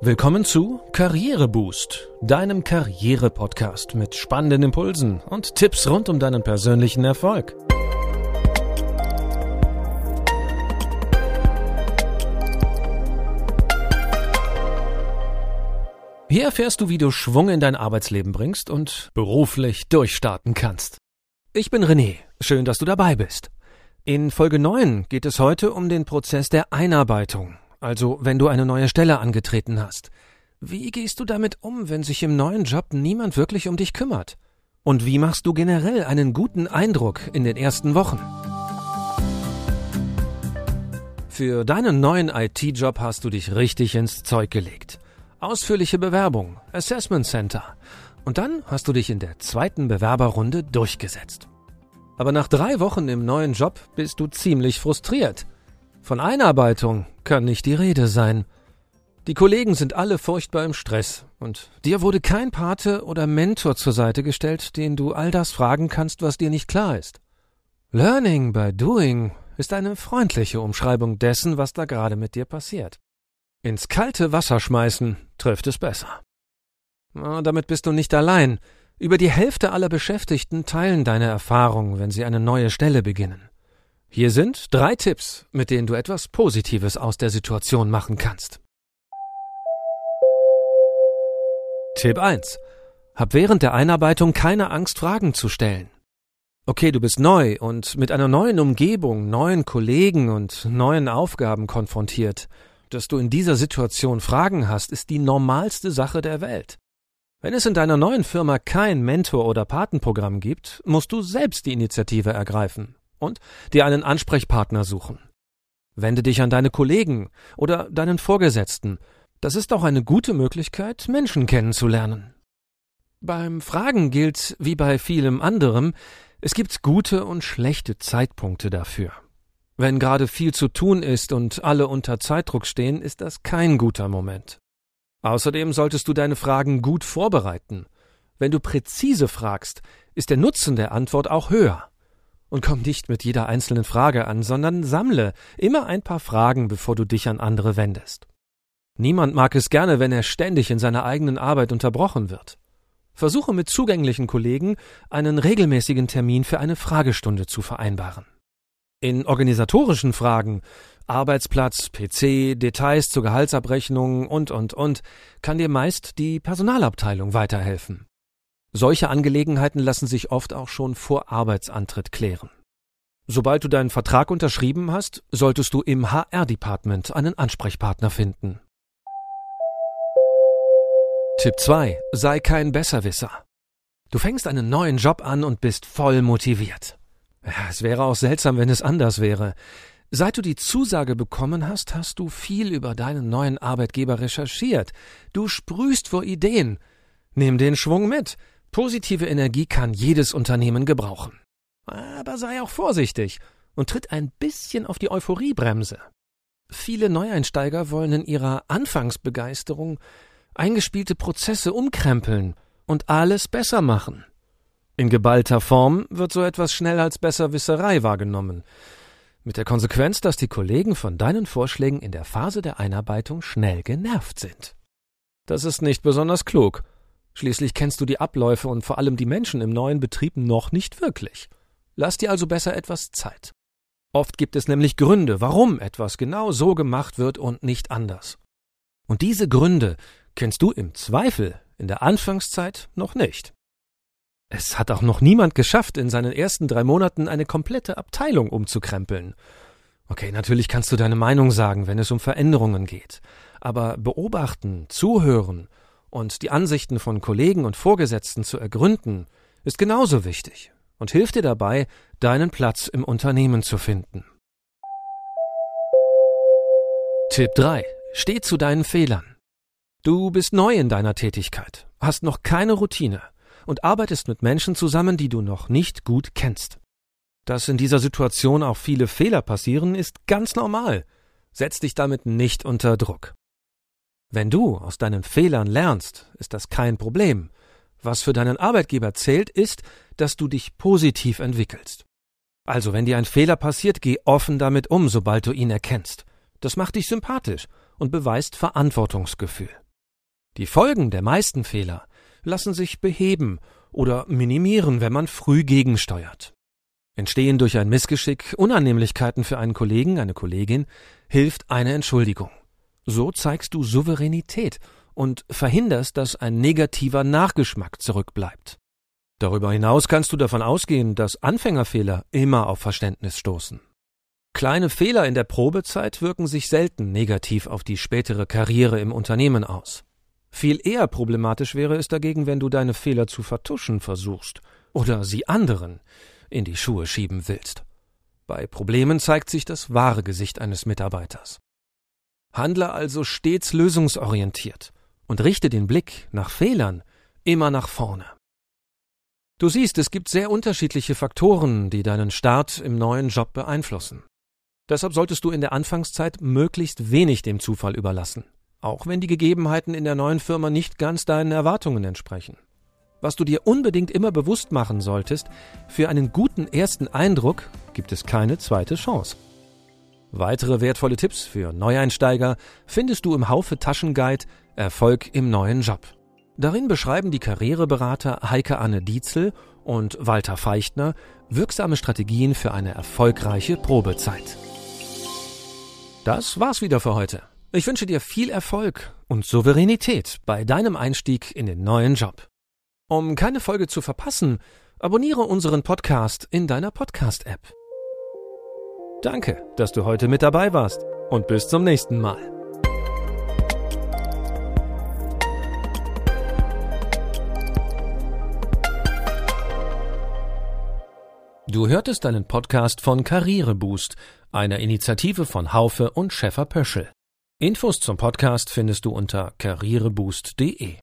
Willkommen zu Karriereboost, deinem Karriere-Podcast mit spannenden Impulsen und Tipps rund um deinen persönlichen Erfolg. Hier erfährst du, wie du Schwung in dein Arbeitsleben bringst und beruflich durchstarten kannst. Ich bin René, schön, dass du dabei bist. In Folge 9 geht es heute um den Prozess der Einarbeitung also wenn du eine neue Stelle angetreten hast. Wie gehst du damit um, wenn sich im neuen Job niemand wirklich um dich kümmert? Und wie machst du generell einen guten Eindruck in den ersten Wochen? Für deinen neuen IT-Job hast du dich richtig ins Zeug gelegt. Ausführliche Bewerbung, Assessment Center. Und dann hast du dich in der zweiten Bewerberrunde durchgesetzt. Aber nach drei Wochen im neuen Job bist du ziemlich frustriert. Von Einarbeitung kann nicht die Rede sein. Die Kollegen sind alle furchtbar im Stress, und dir wurde kein Pate oder Mentor zur Seite gestellt, den du all das fragen kannst, was dir nicht klar ist. Learning by doing ist eine freundliche Umschreibung dessen, was da gerade mit dir passiert. Ins kalte Wasser schmeißen trifft es besser. Damit bist du nicht allein. Über die Hälfte aller Beschäftigten teilen deine Erfahrungen, wenn sie eine neue Stelle beginnen. Hier sind drei Tipps, mit denen du etwas Positives aus der Situation machen kannst. Tipp 1. Hab während der Einarbeitung keine Angst, Fragen zu stellen. Okay, du bist neu und mit einer neuen Umgebung, neuen Kollegen und neuen Aufgaben konfrontiert. Dass du in dieser Situation Fragen hast, ist die normalste Sache der Welt. Wenn es in deiner neuen Firma kein Mentor- oder Patenprogramm gibt, musst du selbst die Initiative ergreifen und dir einen Ansprechpartner suchen. Wende dich an deine Kollegen oder deinen Vorgesetzten. Das ist auch eine gute Möglichkeit, Menschen kennenzulernen. Beim Fragen gilt, wie bei vielem anderem, es gibt gute und schlechte Zeitpunkte dafür. Wenn gerade viel zu tun ist und alle unter Zeitdruck stehen, ist das kein guter Moment. Außerdem solltest du deine Fragen gut vorbereiten. Wenn du präzise fragst, ist der Nutzen der Antwort auch höher. Und komm nicht mit jeder einzelnen Frage an, sondern sammle immer ein paar Fragen, bevor du dich an andere wendest. Niemand mag es gerne, wenn er ständig in seiner eigenen Arbeit unterbrochen wird. Versuche mit zugänglichen Kollegen einen regelmäßigen Termin für eine Fragestunde zu vereinbaren. In organisatorischen Fragen Arbeitsplatz, PC, Details zur Gehaltsabrechnung und und und kann dir meist die Personalabteilung weiterhelfen. Solche Angelegenheiten lassen sich oft auch schon vor Arbeitsantritt klären. Sobald du deinen Vertrag unterschrieben hast, solltest du im HR-Department einen Ansprechpartner finden. Tipp 2. Sei kein Besserwisser. Du fängst einen neuen Job an und bist voll motiviert. Es wäre auch seltsam, wenn es anders wäre. Seit du die Zusage bekommen hast, hast du viel über deinen neuen Arbeitgeber recherchiert. Du sprühst vor Ideen. Nimm den Schwung mit. Positive Energie kann jedes Unternehmen gebrauchen. Aber sei auch vorsichtig und tritt ein bisschen auf die Euphoriebremse. Viele Neueinsteiger wollen in ihrer Anfangsbegeisterung eingespielte Prozesse umkrempeln und alles besser machen. In geballter Form wird so etwas schnell als Besserwisserei wahrgenommen, mit der Konsequenz, dass die Kollegen von deinen Vorschlägen in der Phase der Einarbeitung schnell genervt sind. Das ist nicht besonders klug Schließlich kennst du die Abläufe und vor allem die Menschen im neuen Betrieb noch nicht wirklich. Lass dir also besser etwas Zeit. Oft gibt es nämlich Gründe, warum etwas genau so gemacht wird und nicht anders. Und diese Gründe kennst du im Zweifel in der Anfangszeit noch nicht. Es hat auch noch niemand geschafft, in seinen ersten drei Monaten eine komplette Abteilung umzukrempeln. Okay, natürlich kannst du deine Meinung sagen, wenn es um Veränderungen geht. Aber beobachten, zuhören und die Ansichten von Kollegen und Vorgesetzten zu ergründen, ist genauso wichtig und hilft dir dabei, deinen Platz im Unternehmen zu finden. Tipp 3. Steh zu deinen Fehlern. Du bist neu in deiner Tätigkeit, hast noch keine Routine und arbeitest mit Menschen zusammen, die du noch nicht gut kennst. Dass in dieser Situation auch viele Fehler passieren, ist ganz normal. Setz dich damit nicht unter Druck. Wenn du aus deinen Fehlern lernst, ist das kein Problem. Was für deinen Arbeitgeber zählt, ist, dass du dich positiv entwickelst. Also, wenn dir ein Fehler passiert, geh offen damit um, sobald du ihn erkennst. Das macht dich sympathisch und beweist Verantwortungsgefühl. Die Folgen der meisten Fehler lassen sich beheben oder minimieren, wenn man früh gegensteuert. Entstehen durch ein Missgeschick Unannehmlichkeiten für einen Kollegen, eine Kollegin, hilft eine Entschuldigung. So zeigst du Souveränität und verhinderst, dass ein negativer Nachgeschmack zurückbleibt. Darüber hinaus kannst du davon ausgehen, dass Anfängerfehler immer auf Verständnis stoßen. Kleine Fehler in der Probezeit wirken sich selten negativ auf die spätere Karriere im Unternehmen aus. Viel eher problematisch wäre es dagegen, wenn du deine Fehler zu vertuschen versuchst oder sie anderen in die Schuhe schieben willst. Bei Problemen zeigt sich das wahre Gesicht eines Mitarbeiters. Handle also stets lösungsorientiert und richte den Blick nach Fehlern immer nach vorne. Du siehst, es gibt sehr unterschiedliche Faktoren, die deinen Start im neuen Job beeinflussen. Deshalb solltest du in der Anfangszeit möglichst wenig dem Zufall überlassen, auch wenn die Gegebenheiten in der neuen Firma nicht ganz deinen Erwartungen entsprechen. Was du dir unbedingt immer bewusst machen solltest, für einen guten ersten Eindruck gibt es keine zweite Chance. Weitere wertvolle Tipps für Neueinsteiger findest du im Haufe Taschenguide Erfolg im neuen Job. Darin beschreiben die Karriereberater Heike Anne Dietzel und Walter Feichtner wirksame Strategien für eine erfolgreiche Probezeit. Das war's wieder für heute. Ich wünsche dir viel Erfolg und Souveränität bei deinem Einstieg in den neuen Job. Um keine Folge zu verpassen, abonniere unseren Podcast in deiner Podcast-App. Danke, dass du heute mit dabei warst und bis zum nächsten Mal. Du hörtest einen Podcast von Karriereboost, einer Initiative von Haufe und Schäfer Pöschel. Infos zum Podcast findest du unter karriereboost.de.